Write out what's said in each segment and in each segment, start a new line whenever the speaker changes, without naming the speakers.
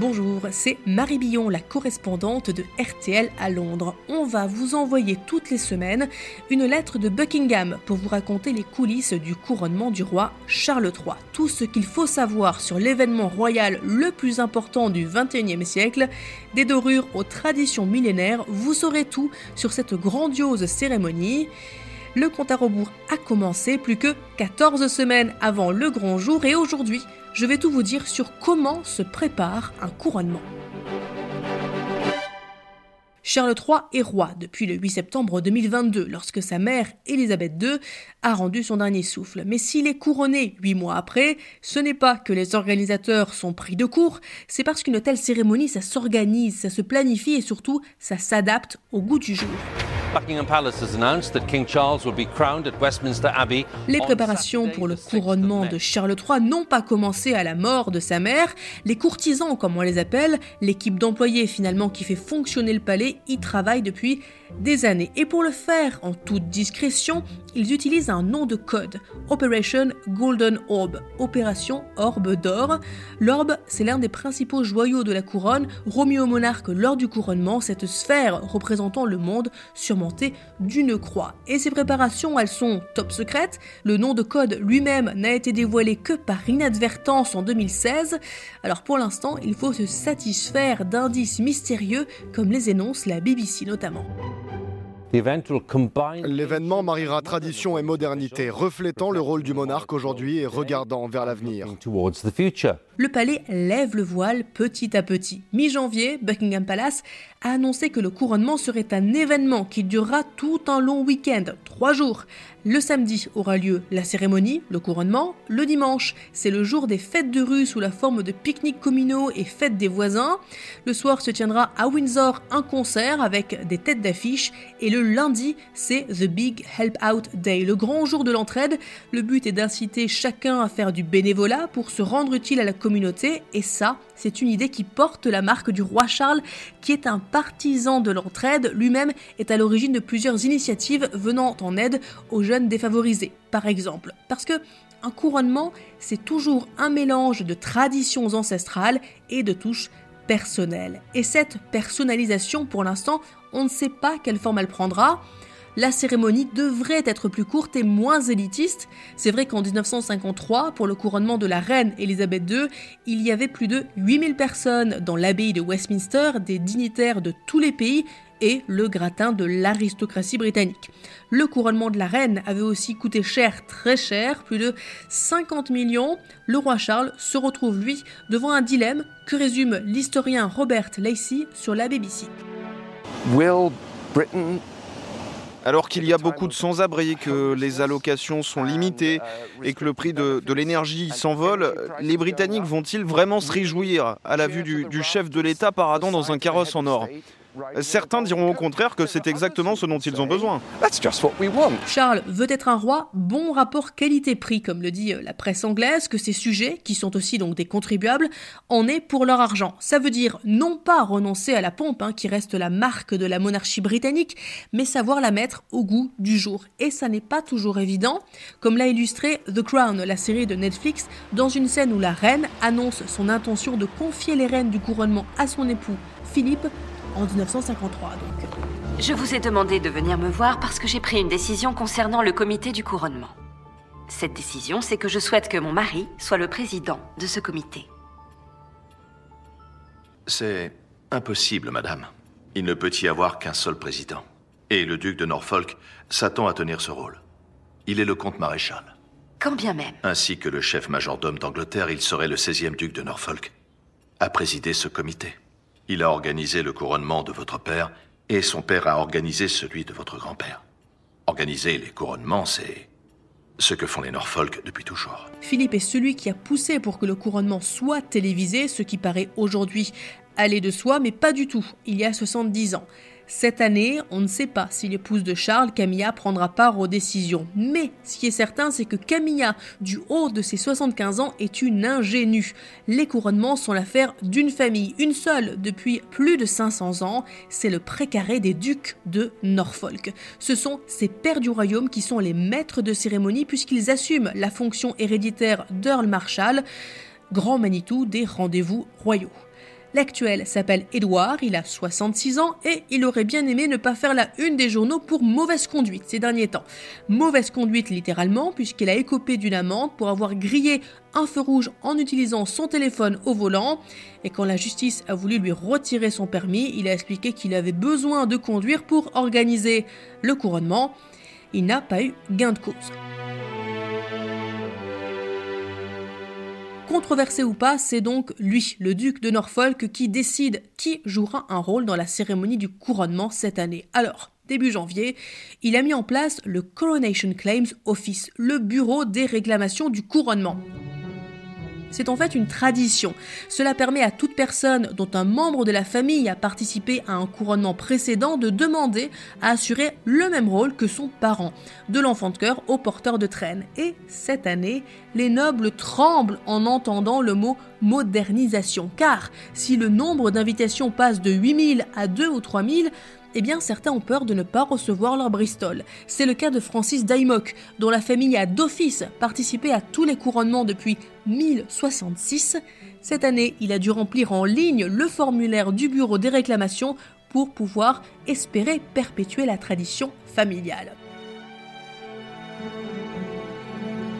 Bonjour, c'est Marie Billon, la correspondante de RTL à Londres. On va vous envoyer toutes les semaines une lettre de Buckingham pour vous raconter les coulisses du couronnement du roi Charles III. Tout ce qu'il faut savoir sur l'événement royal le plus important du XXIe siècle, des dorures aux traditions millénaires, vous saurez tout sur cette grandiose cérémonie. Le compte à rebours a commencé plus que 14 semaines avant le grand jour et aujourd'hui, je vais tout vous dire sur comment se prépare un couronnement. Charles III est roi depuis le 8 septembre 2022, lorsque sa mère, Élisabeth II, a rendu son dernier souffle. Mais s'il est couronné huit mois après, ce n'est pas que les organisateurs sont pris de court, c'est parce qu'une telle cérémonie, ça s'organise, ça se planifie et surtout, ça s'adapte au goût du jour. Les préparations pour le couronnement de Charles III n'ont pas commencé à la mort de sa mère. Les courtisans, comme on les appelle, l'équipe d'employés finalement qui fait fonctionner le palais, y travaillent depuis des années. Et pour le faire en toute discrétion, ils utilisent un nom de code, Operation Golden Orb, Opération Orbe d'or. L'orbe, c'est l'un des principaux joyaux de la couronne, remis au monarque lors du couronnement, cette sphère représentant le monde surmontée d'une croix. Et ces préparations, elles sont top secrètes. Le nom de code lui-même n'a été dévoilé que par inadvertance en 2016. Alors pour l'instant, il faut se satisfaire d'indices mystérieux comme les énonce la BBC notamment.
L'événement mariera tradition et modernité, reflétant le rôle du monarque aujourd'hui et regardant vers l'avenir.
Le palais lève le voile petit à petit. Mi-janvier, Buckingham Palace a annoncé que le couronnement serait un événement qui durera tout un long week-end, trois jours. Le samedi aura lieu la cérémonie, le couronnement. Le dimanche, c'est le jour des fêtes de rue sous la forme de pique-niques communaux et fêtes des voisins. Le soir se tiendra à Windsor un concert avec des têtes d'affiche. Et le lundi, c'est The Big Help Out Day, le grand jour de l'entraide. Le but est d'inciter chacun à faire du bénévolat pour se rendre utile à la communauté. Et ça, c'est une idée qui porte la marque du roi Charles, qui est un partisan de l'entraide. Lui-même est à l'origine de plusieurs initiatives venant en aide aux jeunes défavorisés, par exemple. Parce que un couronnement, c'est toujours un mélange de traditions ancestrales et de touches personnelles. Et cette personnalisation, pour l'instant, on ne sait pas quelle forme elle prendra la cérémonie devrait être plus courte et moins élitiste. C'est vrai qu'en 1953, pour le couronnement de la reine Elisabeth II, il y avait plus de 8000 personnes dans l'abbaye de Westminster, des dignitaires de tous les pays et le gratin de l'aristocratie britannique. Le couronnement de la reine avait aussi coûté cher, très cher, plus de 50 millions. Le roi Charles se retrouve, lui, devant un dilemme que résume l'historien Robert Lacey sur la BBC.
Alors qu'il y a beaucoup de sans-abri, que les allocations sont limitées et que le prix de, l'énergie s'envole, les Britanniques vont-ils vraiment se réjouir à la vue du chef de l'État paradant dans un carrosse en or? Certains diront au contraire que c'est exactement ce dont ils ont besoin.
Charles veut être un roi, bon rapport qualité-prix, comme le dit euh, la presse anglaise, que ses sujets, qui sont aussi donc des contribuables, en aient pour leur argent. Ça veut dire non pas renoncer à la pompe, hein, qui reste la marque de la monarchie britannique, mais savoir la mettre au goût du jour. Et ça n'est pas toujours évident, comme l'a illustré The Crown, la série de Netflix, dans une scène où la reine annonce son intention de confier les rênes du couronnement à son époux Philippe en 1953 donc.
Je vous ai demandé de venir me voir parce que j'ai pris une décision concernant le comité du couronnement. Cette décision, c'est que je souhaite que mon mari soit le président de ce comité.
C'est impossible, madame. Il ne peut y avoir qu'un seul président. Et le duc de Norfolk s'attend à tenir ce rôle. Il est le comte maréchal.
Quand bien même.
Ainsi que le chef majordome d'Angleterre, il serait le 16e duc de Norfolk, à présider ce comité. Il a organisé le couronnement de votre père et son père a organisé celui de votre grand-père. Organiser les couronnements, c'est ce que font les Norfolk depuis toujours.
Philippe est celui qui a poussé pour que le couronnement soit télévisé, ce qui paraît aujourd'hui aller de soi, mais pas du tout, il y a 70 ans. Cette année, on ne sait pas si l'épouse de Charles, Camilla, prendra part aux décisions. Mais ce qui est certain, c'est que Camilla, du haut de ses 75 ans, est une ingénue. Les couronnements sont l'affaire d'une famille, une seule, depuis plus de 500 ans. C'est le précaré des ducs de Norfolk. Ce sont ces pères du royaume qui sont les maîtres de cérémonie puisqu'ils assument la fonction héréditaire d'Earl Marshall, grand Manitou des rendez-vous royaux. L'actuel s'appelle Édouard, il a 66 ans et il aurait bien aimé ne pas faire la une des journaux pour mauvaise conduite ces derniers temps. Mauvaise conduite littéralement puisqu'il a écopé d'une amende pour avoir grillé un feu rouge en utilisant son téléphone au volant. Et quand la justice a voulu lui retirer son permis, il a expliqué qu'il avait besoin de conduire pour organiser le couronnement. Il n'a pas eu gain de cause. Controversé ou pas, c'est donc lui, le duc de Norfolk, qui décide qui jouera un rôle dans la cérémonie du couronnement cette année. Alors, début janvier, il a mis en place le Coronation Claims Office, le bureau des réclamations du couronnement. C'est en fait une tradition. Cela permet à toute personne dont un membre de la famille a participé à un couronnement précédent de demander à assurer le même rôle que son parent, de l'enfant de cœur au porteur de traîne. Et cette année, les nobles tremblent en entendant le mot modernisation, car si le nombre d'invitations passe de 8000 à 2 ou 3000, eh bien certains ont peur de ne pas recevoir leur Bristol. C'est le cas de Francis Daimock, dont la famille a d'office participé à tous les couronnements depuis 1066. Cette année, il a dû remplir en ligne le formulaire du bureau des réclamations pour pouvoir espérer perpétuer la tradition familiale.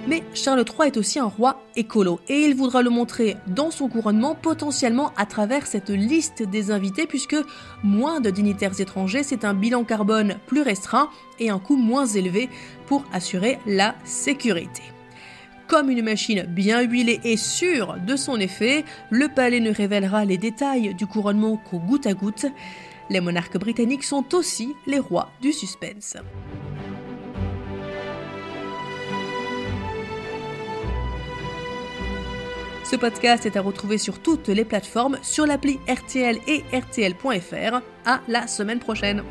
Mais Charles III est aussi un roi écolo et il voudra le montrer dans son couronnement potentiellement à travers cette liste des invités puisque moins de dignitaires étrangers, c'est un bilan carbone plus restreint et un coût moins élevé pour assurer la sécurité. Comme une machine bien huilée et sûre de son effet, le palais ne révélera les détails du couronnement qu'au goutte à goutte. Les monarques britanniques sont aussi les rois du suspense. Ce podcast est à retrouver sur toutes les plateformes, sur l'appli RTL et RTL.fr. À la semaine prochaine.